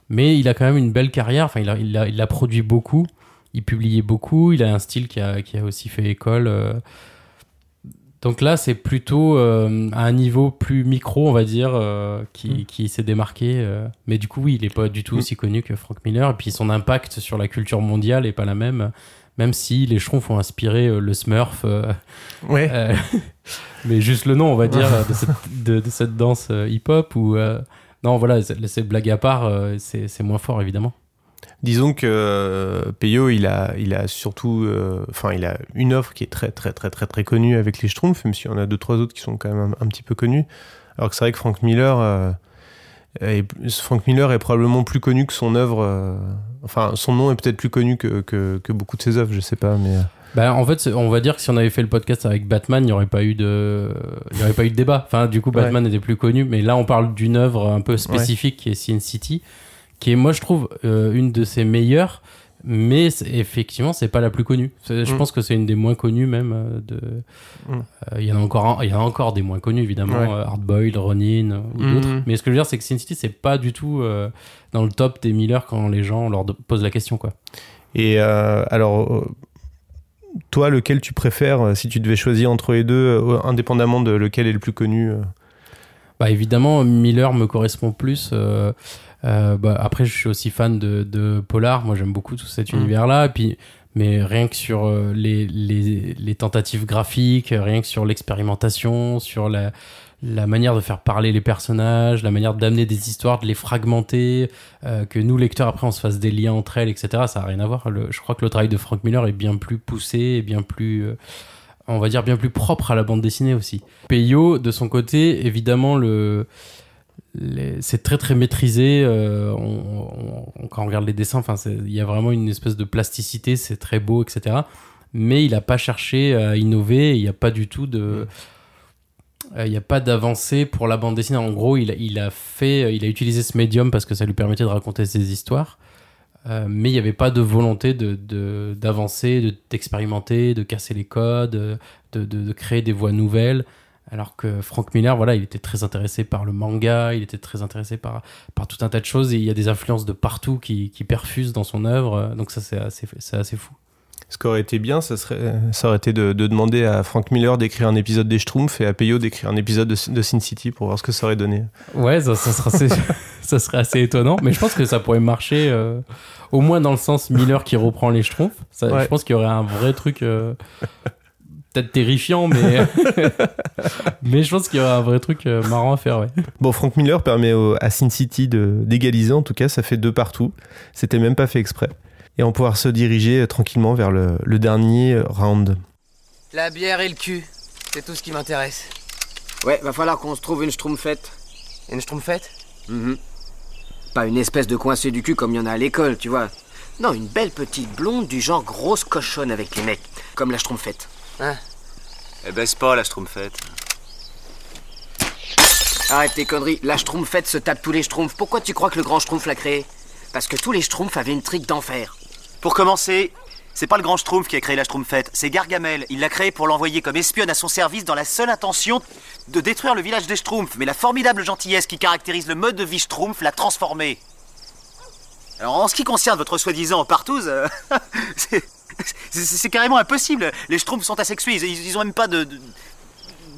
F: Mais il a quand même une belle carrière, enfin, il, il a produit beaucoup, il publiait beaucoup, il a un style qui a, qui a aussi fait école. euh. Donc là, c'est plutôt euh, à un niveau plus micro, on va dire, euh, qui, qui s'est démarqué. euh. Mais du coup, oui, il n'est pas du tout aussi connu que Frank Miller. Et puis son impact sur la culture mondiale n'est pas la même, même si les Schtroumpfs ont inspiré le Smurf.
E: Ouais.
F: mais juste le nom, on va dire, de cette, de, de cette danse hip-hop. Ou non, voilà, c'est blague à part, c'est moins fort, évidemment.
E: Disons que euh, Peyo, il a, il a surtout, euh, enfin, il a une offre qui est très, très, très, très, très connue avec les Schtroumpfs, même s'il y en a deux, trois autres qui sont quand même un, un petit peu connus. Alors que c'est vrai que Frank Miller, euh, est- Frank Miller est probablement plus connu que son œuvre. euh, enfin, son nom est peut-être plus connu que, que, que beaucoup de ses œuvres, je sais pas, mais.
F: Bah, en fait, on va dire que si on avait fait le podcast avec Batman, il n'y aurait pas eu de, il y aurait pas eu de débat. Enfin, du coup, Batman était plus connu, mais là, on parle d'une œuvre un peu spécifique qui est Sin City, qui est, moi, je trouve, euh, une de ses meilleures, mais effectivement, c'est pas la plus connue. Je
E: Mm.
F: pense que c'est une des moins connues même. euh, De,
E: Mm.
F: Euh, il y en a encore, il y en a encore des moins connus évidemment,
E: Ouais.
F: Hardboiled, Ronin ou
E: Mm.
F: d'autres. Mais ce que je veux dire, c'est que Sin City, c'est pas du tout dans le top des Miller quand les gens leur posent la question, quoi.
E: Et alors, toi, lequel tu préfères si tu devais choisir entre les deux, indépendamment de lequel est le plus connu
F: Bah évidemment, Miller me correspond plus. euh, bah, après, je suis aussi fan de, de Polar. Moi, j'aime beaucoup tout cet
E: Mm.
F: univers-là. Et puis, mais rien que sur euh, les, les, les tentatives graphiques, rien que sur l'expérimentation, sur la, la manière de faire parler les personnages, la manière d'amener des histoires, de les fragmenter, euh, que nous, lecteurs, après, on se fasse des liens entre elles, etc. Ça n'a rien à voir. Le- je crois que le travail de Frank Miller est bien plus poussé et bien plus... euh, on va dire bien plus propre à la bande dessinée aussi. Peyo, de son côté, évidemment, le, c'est très très maîtrisé. euh, on- on- quand on regarde les dessins, enfin, il y a vraiment une espèce de plasticité, c'est très beau, etc. Mais il n'a pas cherché à innover. Il n'y a pas du tout de, euh, il n'y a pas d'avancée pour la bande dessinée. En gros, il a, il a fait, il a utilisé ce médium parce que ça lui permettait de raconter ses histoires. Euh, mais il n'y avait pas de volonté de- d'avancer, de, d'expérimenter, de casser les codes, de, de, de créer des voies nouvelles. Alors que Frank Miller, voilà, il était très intéressé par le manga, il était très intéressé par, par tout un tas de choses et il y a des influences de partout qui, qui perfusent dans son œuvre. Donc ça, c'est assez, c'est assez fou.
E: Ce qui aurait été bien, ça, serait, ça aurait été de, de demander à Frank Miller d'écrire un épisode des Schtroumpfs et à Peyo d'écrire un épisode de, de Sin City pour voir ce que ça aurait donné.
F: Ouais, ça, ça serait assez, ça serait assez étonnant, mais je pense que ça pourrait marcher euh, au moins dans le sens Miller qui reprend les Schtroumpfs. Ça,
E: Ouais.
F: Je pense qu'il y aurait un vrai truc euh, peut-être terrifiant, mais mais je pense qu'il y aurait un vrai truc euh, marrant à faire. Ouais.
E: Bon, Frank Miller permet au- à Sin City de- d'égaliser, en tout cas, ça fait deux partout. C'était même pas fait exprès. Et on pouvoir se diriger euh, tranquillement vers le, le dernier euh, round.
C: La bière et le cul, c'est tout ce qui m'intéresse.
B: Ouais, va falloir qu'on se trouve une schtroumpfette.
C: Une schtroumpfette?
B: Mhm. Pas une espèce de coincé du cul comme il y en a à l'école, tu vois. Non, une belle petite blonde du genre grosse cochonne avec les mecs. Comme la schtroumpfette.
C: Hein
N: Eh baisse pas la schtroumpfette.
B: Arrête tes conneries. La schtroumpfette se tape tous les schtroumpfs. Pourquoi tu crois que le grand schtroumpf l'a créé? Parce que tous les schtroumpfs avaient une trique d'enfer.
N: Pour commencer, c'est pas le grand schtroumpf qui a créé la schtroumpfette, c'est Gargamel. Il l'a créé pour l'envoyer comme espionne à son service dans la seule intention de détruire le village des schtroumpfs. Mais la formidable gentillesse qui caractérise le mode de vie schtroumpf l'a transformé. Alors en ce qui concerne votre soi-disant partouze, euh, c'est- c'est carrément impossible. Les schtroumpfs sont asexués, ils, ils ont même pas de... de-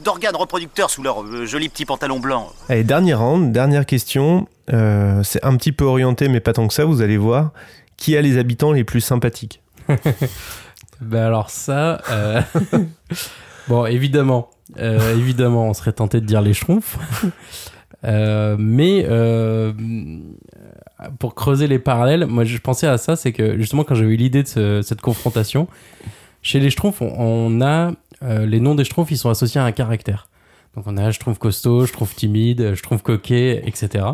N: d'organes reproducteurs sous leur euh, joli petit pantalon blanc.
E: Allez, dernier round, dernière question. Euh, c'est un petit peu orienté, mais pas tant que ça, vous allez voir. Qui a les habitants les plus sympathiques
F: Ben alors ça, euh, bon évidemment, euh, évidemment, on serait tenté de dire les schtroumpfs, Euh, mais euh, pour creuser les parallèles, moi je pensais à ça, c'est que justement quand j'ai eu l'idée de ce- cette confrontation, chez les schtroumpfs, on, on a euh, les noms des schtroumpfs, ils sont associés à un caractère. Donc on a schtroumpf costaud, schtroumpf timide, schtroumpf coquet, etc.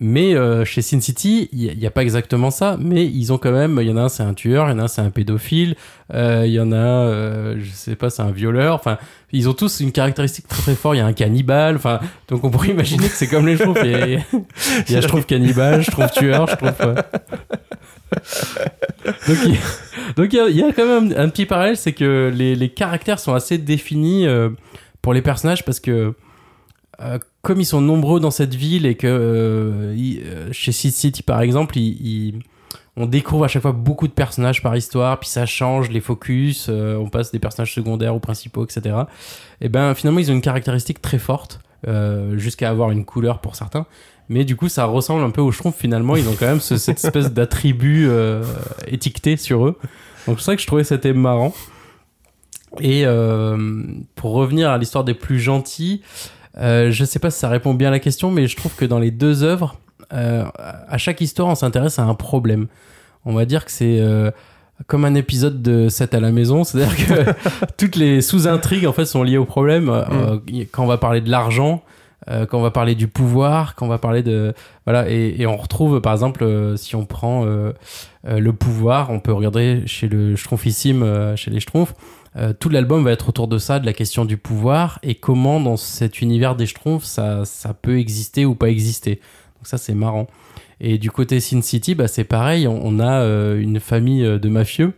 F: Mais euh, chez Sin City, il n'y a, pas exactement ça, mais ils ont quand même, il y en a un c'est un tueur, il y en a un c'est un pédophile, euh, il y en a, euh, je sais pas, c'est un violeur, enfin, ils ont tous une caractéristique très très forte, il y a un cannibale, enfin, donc on pourrait imaginer que c'est comme les schtroumpfs, il y a, y y a je trouve cannibale, je trouve tueur, je trouve... euh, donc il donc y, y a quand même un, petit parallèle, c'est que les, les caractères sont assez définis euh, pour les personnages parce que euh, comme ils sont nombreux dans cette ville et que euh, euh, chez Seed City par exemple, on découvre à chaque fois beaucoup de personnages par histoire, puis ça change les focus, euh, on passe des personnages secondaires aux principaux, etc. Et ben finalement ils ont une caractéristique très forte, euh, jusqu'à avoir une couleur pour certains. Mais du coup, ça ressemble un peu aux schtroumpfs finalement. Ils ont quand même ce- cette espèce d'attribut euh, étiqueté sur eux. Donc c'est ça que je trouvais c'était marrant. Et euh, pour revenir à l'histoire des plus gentils, euh, je sais pas si ça répond bien à la question, mais je trouve que dans les deux œuvres, euh, à chaque histoire, on s'intéresse à un problème. On va dire que c'est euh, comme un épisode de 7 à la maison, c'est-à-dire que toutes les sous-intrigues en fait sont liées au problème. Euh, quand on va parler de l'argent, euh, quand on va parler du pouvoir, quand on va parler de voilà, et, et on retrouve par exemple euh, si on prend euh, euh, le pouvoir, on peut regarder chez le Schtroumpfissime, euh, chez les Schtroumpfs. Euh, tout l'album va être autour de ça, de la question du pouvoir et comment dans cet univers des Schtroumpfs ça, ça peut exister ou pas exister. Donc ça c'est marrant. Et du côté Sin City, bah, c'est pareil, on, on a euh, une famille euh, de mafieux,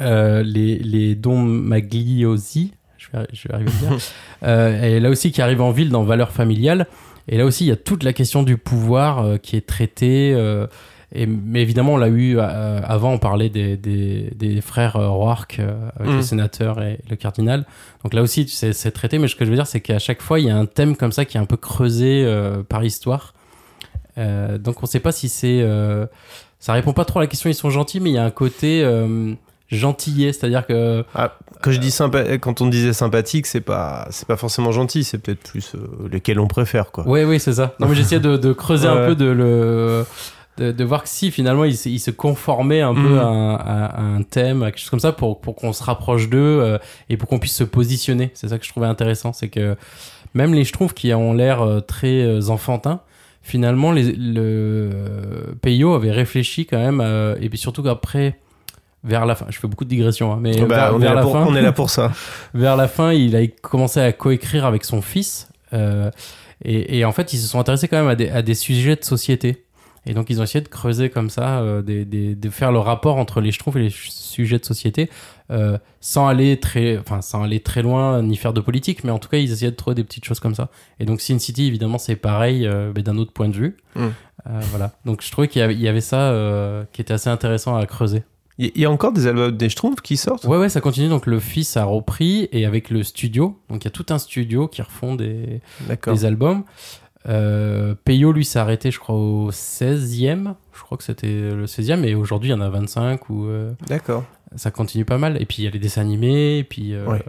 F: euh, les, les Don Magliosi, je vais, je vais arriver à le dire, euh, et là aussi qui arrive en ville dans Valeurs familiales. Et là aussi, il y a toute la question du pouvoir euh, qui est traitée. Et, mais évidemment, on l'a eu euh, avant, on parlait des, des, des frères euh, Roark euh, avec
E: Mm.
F: le sénateur et le cardinal. Donc là aussi, c'est c'est traité, mais ce que je veux dire, c'est qu'à chaque fois, il y a un thème comme ça qui est un peu creusé euh, par histoire. Euh, donc on sait pas si c'est. euh, ça répond pas trop à la question, ils sont gentils, mais il y a un côté euh, gentillet, c'est-à-dire que.
E: Quand je dis sympa, quand on disait sympathique, c'est pas, c'est pas forcément gentil, c'est peut-être plus euh, lesquels on préfère, quoi.
F: Oui, oui, c'est ça. Non, mais j'essayais de, de creuser un peu de le. De, de voir que si finalement il, se- il se conformait un peu
E: Mhm.
F: à, un- à- à un thème, à quelque chose comme ça pour, pour qu'on se rapproche d'eux euh, et pour qu'on puisse se positionner. C'est ça que je trouvais intéressant. C'est que même les Schtroumpfs qui ont l'air euh, très euh, enfantins, finalement les, le Peyo avait réfléchi quand même, euh, et puis surtout qu'après, vers la fin, je fais beaucoup de digressions, hein, mais
E: Bah,
F: vers,
E: on est
F: vers la
E: pour-
F: fin,
E: on est là pour ça.
F: vers la fin, il a commencé à coécrire avec son fils. euh, et, et en fait, ils se sont intéressés quand même à des, à des sujets de société. Et donc, ils ont essayé de creuser comme ça, euh, des, des- de faire le rapport entre les Schtroumpfs et les sujets de société, euh, sans aller très, enfin, sans aller très loin ni faire de politique, mais en tout cas, ils essayaient de trouver des petites choses comme ça. Et donc, Sin City, évidemment, c'est pareil, euh, mais d'un autre point de vue.
E: Mm.
F: Euh, voilà. Donc, je trouvais qu'il y avait, il y avait ça euh, qui était assez intéressant à creuser.
E: Il y a encore des albums des Schtroumpfs qui sortent?
F: Ouais, ouais, ça continue. Donc le fils a repris et avec le studio. Donc il y a tout un studio qui refont des, des albums. Euh, Peyo, lui, s'est arrêté, je crois, au 16e. Je crois que c'était le 16e. Et aujourd'hui, il y en a 25. Ou, euh,
E: D'accord.
F: Ça continue pas mal. Et puis il y a les dessins animés. Et puis. euh,
E: Ouais.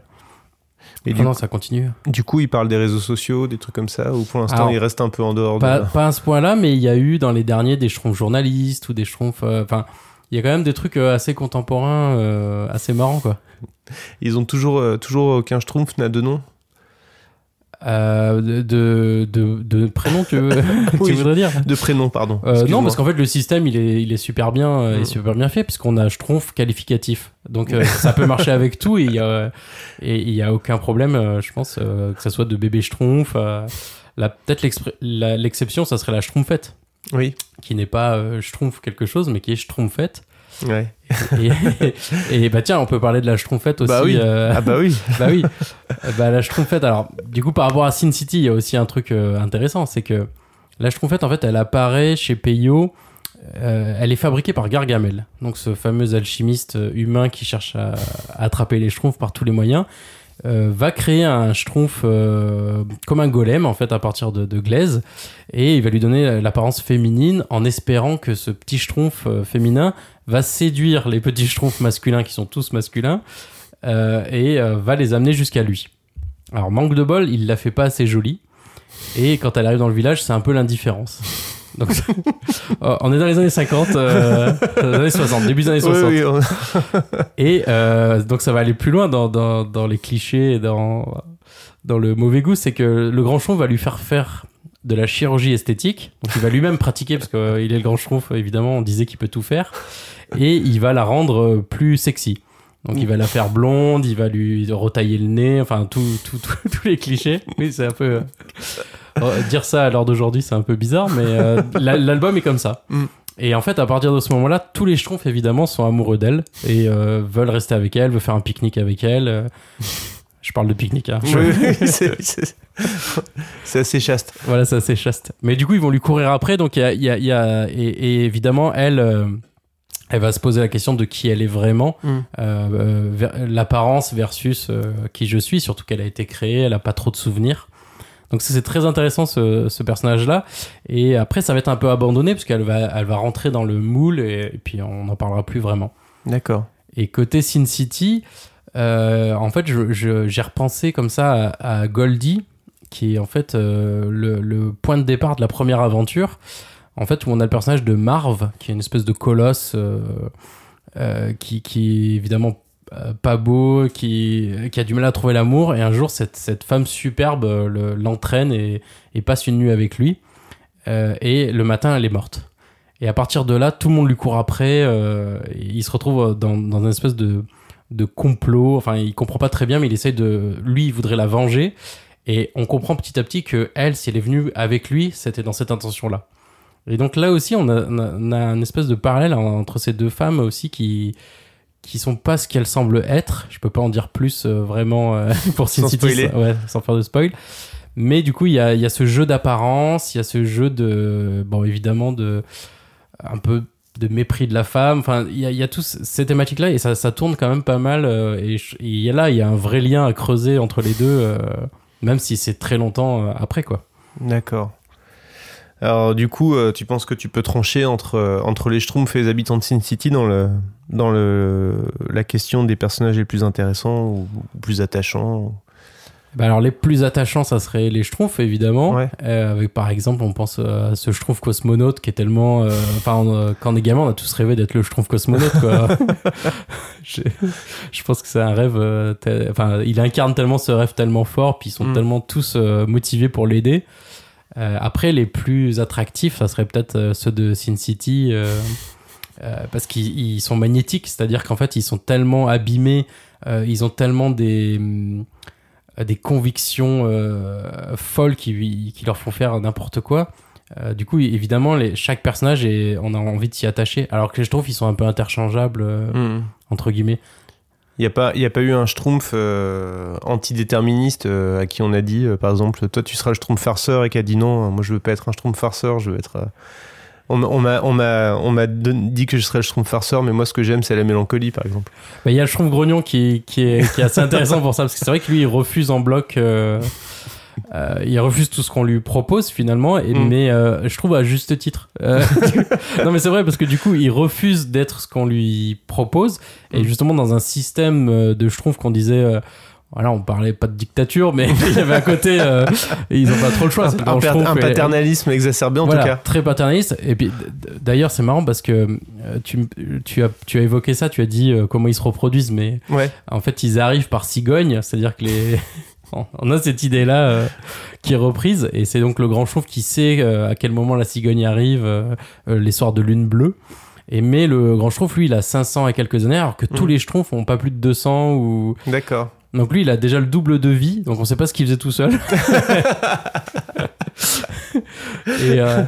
E: Et
F: non, non,
E: coup-
F: ça continue.
E: Du coup, ils parlent des réseaux sociaux, des trucs comme ça, ou pour l'instant, ils restent un peu en dehors
F: Pas,
E: de...
F: pas à ce point-là, mais il y a eu dans les derniers des schtroumpfs journalistes ou des schtroumpfs. euh, Enfin, il y a quand même des trucs assez contemporains, assez marrants, quoi.
E: Ils ont toujours, toujours aucun Schtroumpf n'a de nom
F: Euh, de, de, de, prénom, tu, veux, tu
E: Oui,
F: voudrais dire
E: De prénom, pardon.
F: Euh, non, parce qu'en fait, le système, il est, il est super bien, euh, est
E: Mm.
F: super bien fait, puisqu'on a Schtroumpf qualificatif. Donc, euh, ça peut marcher avec tout, et il y a, et il y a aucun problème, je pense, que ça soit de bébé Schtroumpf. la- Peut-être l'exception, ça serait la Schtroumpfette.
E: Oui.
F: Qui n'est pas Schtroumpf quelque chose, mais qui est Schtroumpfette.
E: Ouais.
F: Et, et, bah tiens, on peut parler de la Schtroumpfette aussi.
E: Bah oui.
F: euh,
E: Ah bah oui.
F: bah oui. Euh, bah la Schtroumpfette, alors du coup par rapport à Sin City, il y a aussi un truc euh, intéressant, c'est que la Schtroumpfette en fait elle apparaît chez Peyo, euh, elle est fabriquée par Gargamel, donc ce fameux alchimiste humain qui cherche à, à attraper les Schtroumpfs par tous les moyens. va créer un schtroumpf comme un golem en fait à partir de, de glaise et il va lui donner l'apparence féminine en espérant que ce petit schtroumpf féminin va séduire les petits schtroumpfs masculins qui sont tous masculins euh, et euh, va les amener jusqu'à lui. Alors manque de bol, il la fait pas assez jolie et quand elle arrive dans le village, c'est un peu l'indifférence. Donc euh, on est dans les années 50, euh, les années 60, début des années 60.
E: Oui, oui, on-
F: Et euh, donc ça va aller plus loin dans, dans, dans les clichés et dans, dans le mauvais goût, c'est que le grand schtroumpf va lui faire faire de la chirurgie esthétique. Donc il va lui-même pratiquer, parce qu'il est le grand schtroumpf, évidemment, on disait qu'il peut tout faire. Et il va la rendre euh, plus sexy. Donc il va la faire blonde, il va lui retailler le nez, enfin tout, tout, tout- tous les clichés. Oui, c'est un peu... euh, euh, dire ça à l'heure d'aujourd'hui, c'est un peu bizarre, mais euh, la- l'album est comme ça.
E: Mm.
F: Et en fait, à partir de ce moment-là, tous les schtroumpfs, évidemment, sont amoureux d'elle et euh, veulent rester avec elle, veulent faire un pique-nique avec elle. Je parle de pique-nique, hein. Je-
E: Oui, oui, c'est- assez chaste.
F: voilà, c'est assez chaste. Mais du coup, ils vont lui courir après. Donc, il y a, il y a- y a- et, et évidemment, elle, euh, elle va se poser la question de qui elle est vraiment,
E: Mm.
F: Euh, ver- l'apparence versus euh, qui je suis. Surtout qu'elle a été créée, elle a pas trop de souvenirs. Donc c'est très intéressant ce, ce personnage-là. Et après, ça va être un peu abandonné parce qu'elle va, elle va rentrer dans le moule et, et puis on n'en parlera plus vraiment.
E: D'accord.
F: Et côté Sin City, euh, en fait, je- je- j'ai repensé comme ça à, à Goldie, qui est en fait euh, le, le point de départ de la première aventure. En fait, où on a le personnage de Marv, qui est une espèce de colosse euh, euh, qui, qui est évidemment euh, pas beau, qui, qui a du mal à trouver l'amour. Et un jour, cette, cette femme superbe euh, le- l'entraîne et, et passe une nuit avec lui. Et le matin, elle est morte. Et à partir de là, tout le monde lui court après. il se retrouve dans, dans une espèce de, de complot. Enfin, il comprend pas très bien, mais il essaye de. Lui, il voudrait la venger. Et on comprend petit à petit que elle, si elle est venue avec lui, c'était dans cette intention-là. Et donc là aussi, on a, on a, on a un espèce de parallèle entre ces deux femmes aussi qui qui sont pas ce qu'elles semblent être. Je peux pas en dire plus euh, vraiment euh, pour Sin
E: Sans
F: City, ouais, sans faire de spoil. Mais du coup, il y a, il y a ce jeu d'apparence, il y a ce jeu de, bon, évidemment, de, un peu de mépris de la femme. Enfin, il y a, y tous ces thématiques-là et ça, ça tourne quand même pas mal. euh, et et là, il y a un vrai lien à creuser entre les deux, euh, même si c'est très longtemps euh, après, quoi.
E: D'accord. Alors du coup, euh, tu penses que tu peux trancher entre, entre les Schtroumpfs et les habitants de Sin City dans, le, dans le, la question des personnages les plus intéressants ou, ou plus attachants
F: Bah alors les plus attachants, ça serait les Schtroumpfs évidemment. Euh, avec par exemple, on pense à ce Schtroumpf cosmonaute qui est tellement, euh, enfin euh, quand on est gamin, on a tous rêvé d'être le Schtroumpf cosmonaute quoi. je, je pense que c'est un rêve, euh, enfin il incarne tellement ce rêve tellement fort, puis ils sont
E: Mm.
F: tellement tous euh, motivés pour l'aider. Euh, après les plus attractifs, ça serait peut-être euh, ceux de Sin City. euh, euh, parce qu'ils ils sont magnétiques, c'est-à-dire qu'en fait ils sont tellement abîmés, euh, ils ont tellement des, des convictions euh, folles qui, qui leur font faire n'importe quoi. Euh, du coup, évidemment, les, chaque personnage, est, on a envie de s'y attacher. Alors que je trouve qu'ils sont un peu interchangeables, euh,
E: Mhm.
F: entre guillemets.
E: Il n'y a, pas- y a pas eu un Schtroumpf euh, antidéterministe euh, à qui on a dit, euh, par exemple, toi tu seras le Schtroumpf farceur et qui a dit non, moi je veux pas être un Schtroumpf farceur, je veux être... On m'a- on m'a on m'a- on m'a don- dit que je serais le Schtroumpf farceur, mais moi ce que j'aime c'est la mélancolie par exemple.
F: Il y a le Schtroumpf Grognon qui, qui, est, qui est assez intéressant pour ça, parce que c'est vrai que lui, il refuse en bloc. euh, euh, il refuse tout ce qu'on lui propose finalement, et,
E: Mm.
F: mais euh, je trouve à juste titre. Non, mais c'est vrai parce que du coup, il refuse d'être ce qu'on lui propose, et
E: Mm.
F: justement dans un système de Schtroumpf qu'on disait. Voilà, on parlait pas de dictature, mais il y avait un côté, euh, ils ont pas trop le choix.
E: un, un
F: et-
E: paternalisme exacerbé en
F: voilà,
E: tout cas.
F: Très paternaliste. Et puis, d'ailleurs, c'est marrant parce que euh, tu, tu, as, tu as évoqué ça, tu as dit euh, comment ils se reproduisent, mais
E: Ouais.
F: en fait, ils arrivent par cigogne, c'est-à-dire que les. on- a cette idée-là euh, qui est reprise, et c'est donc le grand chauve qui sait euh, à quel moment la cigogne arrive, euh, les soirs de lune bleue. Et mais le grand schtroumpf, lui, il a 500 et quelques années, alors que tous
E: Mm.
F: les schtroumpfs ont pas plus de 200 ou.
E: D'accord.
F: Donc lui, il a déjà le double de vie, donc on sait pas ce qu'il faisait tout seul. et, euh,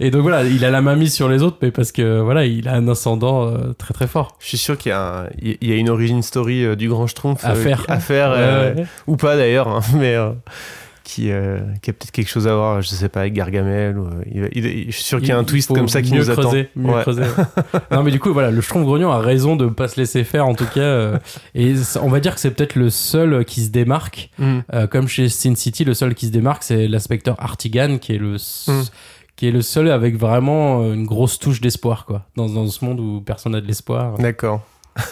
F: et donc voilà, il a la main mise sur les autres, mais parce que voilà, il a un ascendant euh, très très fort.
E: Je suis sûr qu'il y, a un- il y a une origin story euh, du grand Schtroumpf
F: À faire.
E: à faire
F: Ouais, ouais.
E: ou pas d'ailleurs, hein, mais euh, qui, euh, qui a peut-être quelque chose à voir, je sais pas, avec Gargamel. Ou, euh, il va- il- je suis sûr qu'il y a un twist comme ça qui nous attend.
F: creuser, mieux
E: Ouais.
F: creuser. non mais du coup voilà, le Schtroumpf grognon a raison de pas se laisser faire en tout cas. euh, et on va dire que c'est peut-être le seul qui se démarque.
E: Mm.
F: Euh, comme chez Sin City, le seul qui se démarque, c'est l'inspecteur Artigan qui est le
E: Mm.
F: qui est le seul avec vraiment une grosse touche d'espoir quoi. Dans, dans ce monde où personne n'a de l'espoir.
E: D'accord.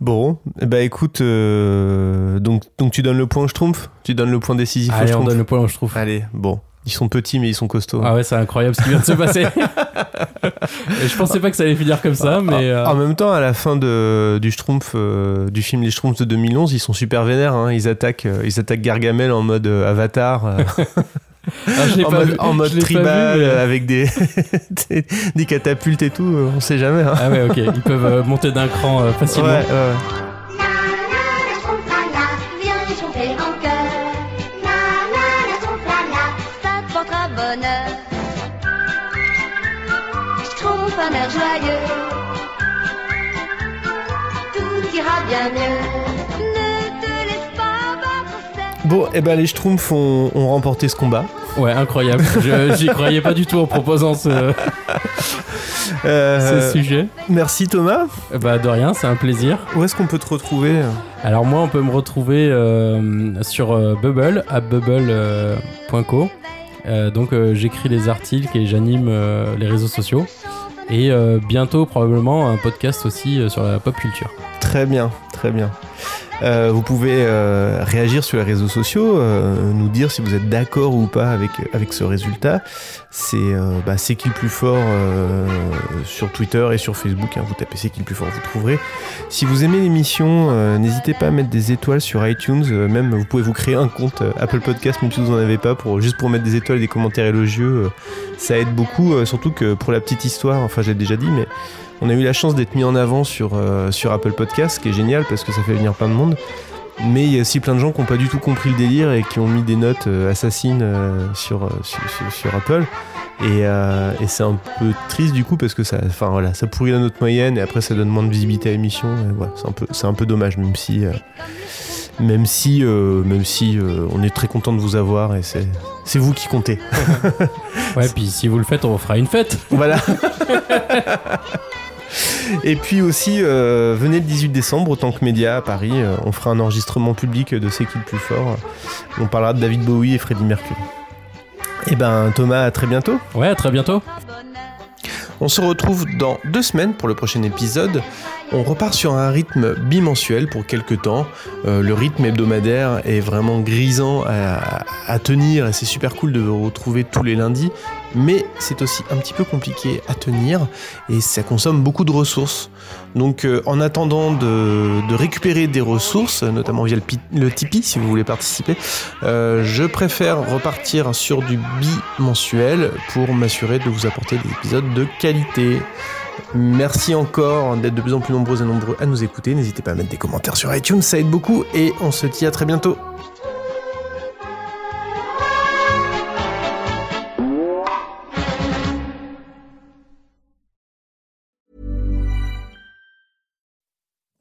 E: bon, ben écoute, euh, donc, donc tu donnes le point au Schtroumpf Tu donnes le point décisif au
F: Allez, on
E: Schtroumpf
F: donne le point au Schtroumpf.
E: Allez, bon. Ils sont petits, mais ils sont costauds.
F: Ah ouais, c'est incroyable ce qui vient de se passer. Et je pensais pas que ça allait finir comme ça, mais euh,
E: En même temps, à la fin de, du Schtroumpf, euh, du film Les Schtroumpfs de 2011, ils sont super vénères. hein. Ils, attaquent, ils attaquent Gargamel en mode avatar. euh,
F: ah,
E: en
F: pas
E: mode,
F: vu.
E: en mode tribal,
F: vu, mais-
E: avec des, des, des catapultes et tout. on sait jamais. hein.
F: Ah ouais, ok. Ils peuvent euh, monter d'un cran euh, facilement.
E: Ouais, ouais.
L: Joyeux. Tout ira bien mieux.
E: Bon, et ben les Schtroumpfs ont, ont remporté ce combat.
F: Ouais, incroyable. J'y croyais pas du tout en proposant ce,
E: Euh,
F: ce sujet.
E: Merci Thomas.
F: Bah de rien, c'est un plaisir.
E: Où est-ce qu'on peut te retrouver?
F: Alors moi, on peut me retrouver euh, sur euh, Bubble, à bubble.co. Donc j'écris les articles et j'anime les réseaux sociaux. Et bientôt probablement un podcast aussi sur la pop culture.
E: Très bien, très bien. Euh, vous pouvez euh, réagir sur les réseaux sociaux, euh, nous dire si vous êtes d'accord ou pas avec, avec ce résultat. C'est euh, bah, C'est qui le plus fort euh, sur Twitter et sur Facebook. hein. vous tapez C'est qui le plus fort, vous trouverez. Si vous aimez l'émission, n'hésitez pas à mettre des étoiles sur iTunes. même vous pouvez vous créer un compte Apple Podcast, même si vous n'en avez pas, pour, juste pour mettre des étoiles et des commentaires élogieux. ça aide beaucoup, surtout que pour la petite histoire, enfin j'ai déjà dit, mais on a eu la chance d'être mis en avant sur, euh, sur Apple Podcast, ce qui est génial parce que ça fait venir plein de monde. Mais il y a aussi plein de gens qui n'ont pas du tout compris le délire et qui ont mis des notes euh, assassines euh, sur, sur, Apple. Et, et c'est un peu triste du coup parce que ça, enfin, voilà, ça pourrit la note moyenne et après ça donne moins de visibilité à l'émission. Voilà, c'est un, peu- c'est un peu dommage, même si, même si, même si on est très content de vous avoir et c'est c'est vous qui comptez.
F: Ouais, puis si vous le faites, on fera une fête.
E: Voilà. Et puis aussi, euh, venez le 18 décembre, autant que média à Paris, euh, on fera un enregistrement public de C'est qui le plus fort. On parlera de David Bowie et Freddie Mercury. Et ben Thomas, à très bientôt.
F: Ouais, à très bientôt.
E: On se retrouve dans deux semaines pour le prochain épisode. On repart sur un rythme bimensuel pour quelques temps. Euh, le rythme hebdomadaire est vraiment grisant à, à tenir et c'est super cool de vous retrouver tous les lundis. Mais c'est aussi un petit peu compliqué à tenir et ça consomme beaucoup de ressources. Donc euh, en attendant de, récupérer des ressources, notamment via le Tipeee si vous voulez participer, euh, je préfère repartir sur du bimensuel pour m'assurer de vous apporter des épisodes de qualité. Merci encore d'être de plus en plus nombreux et nombreux à nous écouter. N'hésitez pas à mettre des commentaires sur iTunes, ça aide beaucoup et on se dit à très bientôt.